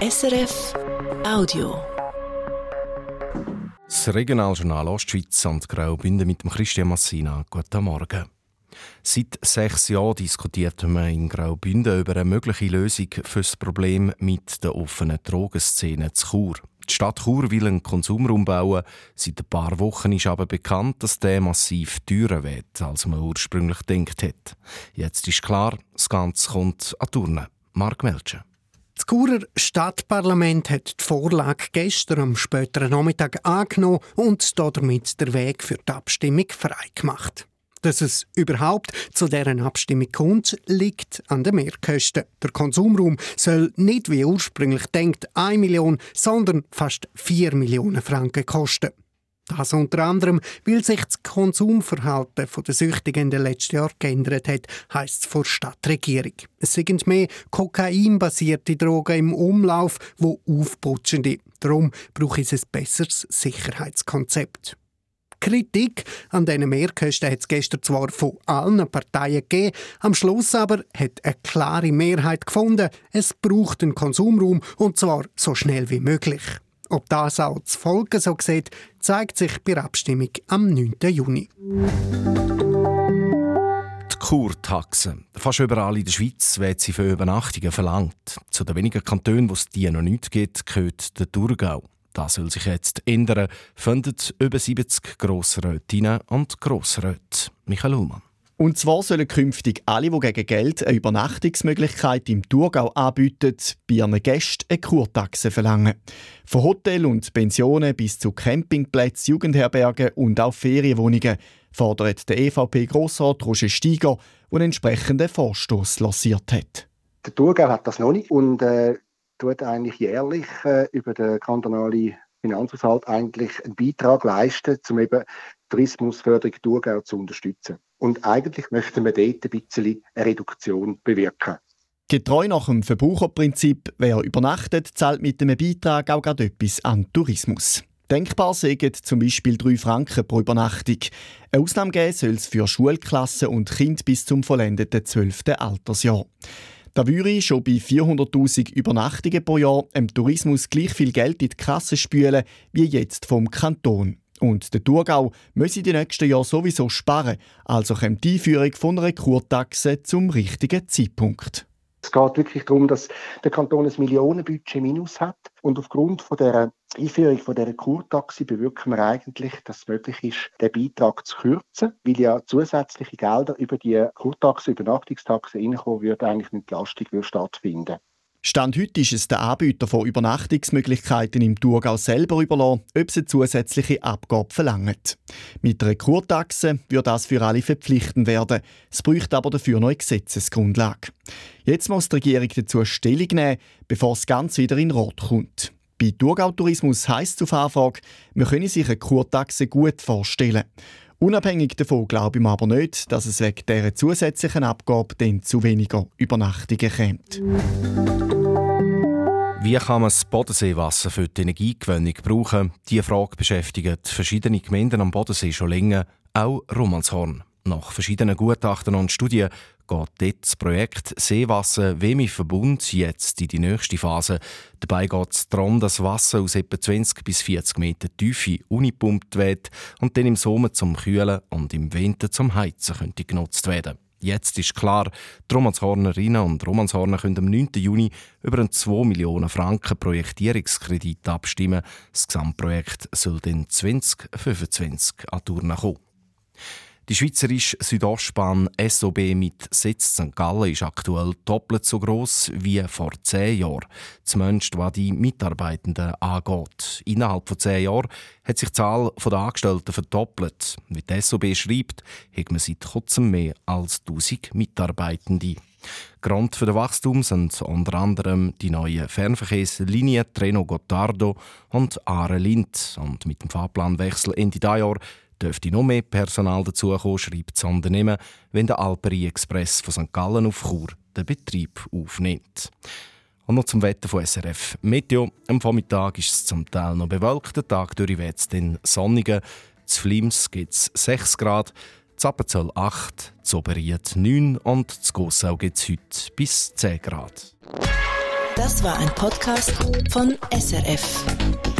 SRF Audio. Das Regionaljournal Ostschweiz und Graubünden mit Christian Massina. Guten Morgen. Seit sechs Jahren diskutiert man in Graubünden über eine mögliche Lösung für das Problem mit der offenen Drogenszene zu Chur. Die Stadt Chur will einen Konsumraum bauen. Seit ein paar Wochen ist aber bekannt, dass der massiv teurer wird, als man ursprünglich gedacht hat. Jetzt ist klar, das Ganze kommt an Turnen. Mark Melcher. Das Churer Stadtparlament hat die Vorlage gestern am späteren Nachmittag angenommen und damit den Weg für die Abstimmung freigemacht. Dass es überhaupt zu deren Abstimmung kommt, liegt an den Mehrkosten. Der Konsumraum soll nicht wie ursprünglich denkt 1 Million, sondern fast 4 Franken kosten. Das unter anderem, weil sich das Konsumverhalten der Süchtigen in den letzten Jahren geändert hat, heisst es vor Stadtregierung. Es sind mehr kokainbasierte Drogen im Umlauf, wo aufputschen. Darum braucht es ein besseres Sicherheitskonzept. Kritik an diesen Mehrkosten hat es gestern zwar von allen Parteien gegeben, am Schluss aber hat eine klare Mehrheit gefunden, es braucht einen Konsumraum und zwar so schnell wie möglich. Ob das auch das Volk so sieht, zeigt sich bei der Abstimmung am 9. Juni. Die Kurtaxe. Fast überall in der Schweiz wird sie für Übernachtungen verlangt. Zu den wenigen Kantonen, wo es die noch nicht gibt, gehört der Thurgau. Das soll sich jetzt ändern, finden über 70 Grossrätinnen und Grossräte. Michael Ullmann. Und zwar sollen künftig alle, die gegen Geld eine Übernachtungsmöglichkeit im Thurgau anbieten, bei ihren Gästen eine Kurtaxe verlangen. Von Hotel und Pensionen bis zu Campingplätzen, Jugendherbergen und auch Ferienwohnungen fordert der EVP-Grossrat Roger Steiger, der einen entsprechenden Vorstoß lanciert hat. Der Thurgau hat das noch nicht und äh, tut eigentlich jährlich äh, über den kantonalen Finanzhaushalt eigentlich einen Beitrag leisten, um eben Tourismusförderung Thurgau zu unterstützen. Und eigentlich möchten wir dort ein bisschen eine Reduktion bewirken. Getreu nach dem Verbraucherprinzip, wer übernachtet, zahlt mit einem Beitrag auch gerade etwas an Tourismus. Denkbar sägen zum Beispiel 3 Franken pro Übernachtung. Eine Ausnahme geben soll es für Schulklassen und Kinder bis zum vollendeten 12. Altersjahr. Da würde schon bei 400.000 Übernachtungen pro Jahr im Tourismus gleich viel Geld in die Kasse spülen wie jetzt vom Kanton. Und der Thurgau müsse die nächsten Jahre sowieso sparen, also kommt die Einführung von einer Kurtaxe zum richtigen Zeitpunkt. Es geht wirklich darum, dass der Kanton ein Millionenbudget minus hat. Und aufgrund von der Einführung von dieser Kurtaxe bewirken wir eigentlich, dass es möglich ist, den Beitrag zu kürzen, weil ja zusätzliche Gelder über die Kurtaxe, Übernachtungstaxe reinkommen, würde eigentlich eine Entlastung stattfinden. Stand heute ist es der Anbieter von Übernachtungsmöglichkeiten im Thurgau selber überlassen, ob sie zusätzliche Abgabe verlangen. Mit einer Kurtaxe würde das für alle verpflichtend werden. Es bräuchte aber dafür noch eine Gesetzesgrundlage. Jetzt muss die Regierung dazu Stellung nehmen, bevor es ganz wieder in Rot kommt. Bei Thurgau Tourismus heisst es auf Anfrage, man könne sich eine Kurtaxe gut vorstellen. Unabhängig davon glaube ich aber nicht, dass es wegen dieser zusätzlichen Abgabe dann zu weniger Übernachtungen kommt. Wie kann man das Bodenseewasser für die Energiegewinnung brauchen? Diese Frage beschäftigt verschiedene Gemeinden am Bodensee schon länger, auch Romanshorn. Nach verschiedenen Gutachten und Studien geht dort das Projekt Seewasser Wemi Verbund jetzt in die nächste Phase. Dabei geht es darum, dass Wasser aus etwa 20 bis 40 Meter Tiefe unipumpt wird und dann im Sommer zum Kühlen und im Winter zum Heizen könnte genutzt werden. Jetzt ist klar, die Romanshornerinnen und Romanshorner können am 9. Juni über einen 2 Millionen Franken Projektierungskredit abstimmen. Das Gesamtprojekt soll dann 2025 an Tour kommen. Die Schweizerische Südostbahn SOB mit Sitz St. Gallen ist aktuell doppelt so groß wie vor zehn Jahren. Zumindest was die Mitarbeitenden angeht. Innerhalb von zehn Jahren hat sich die Zahl der Angestellten verdoppelt. Wie die SOB schreibt, hat man seit kurzem mehr als 1000 Mitarbeitende. Grund für das Wachstum sind unter anderem die neuen Fernverkehrslinien Treno Gottardo und Aare Lind. Und mit dem Fahrplanwechsel Ende dieses Jahr dürfte noch mehr Personal dazukommen, schreibt das Unternehmen, wenn der Alperi Express von St. Gallen auf Chur den Betrieb aufnimmt. Und noch zum Wetter von SRF. Meteo. Am Vormittag ist es zum Teil noch bewölkt, der Tag durch wird es dann sonniger. Zu Flims gibt es 6 Grad, zu Appenzell 8, zu Oberiet 9 und zu Gossau gibt es heute bis 10 Grad. Das war ein Podcast von SRF.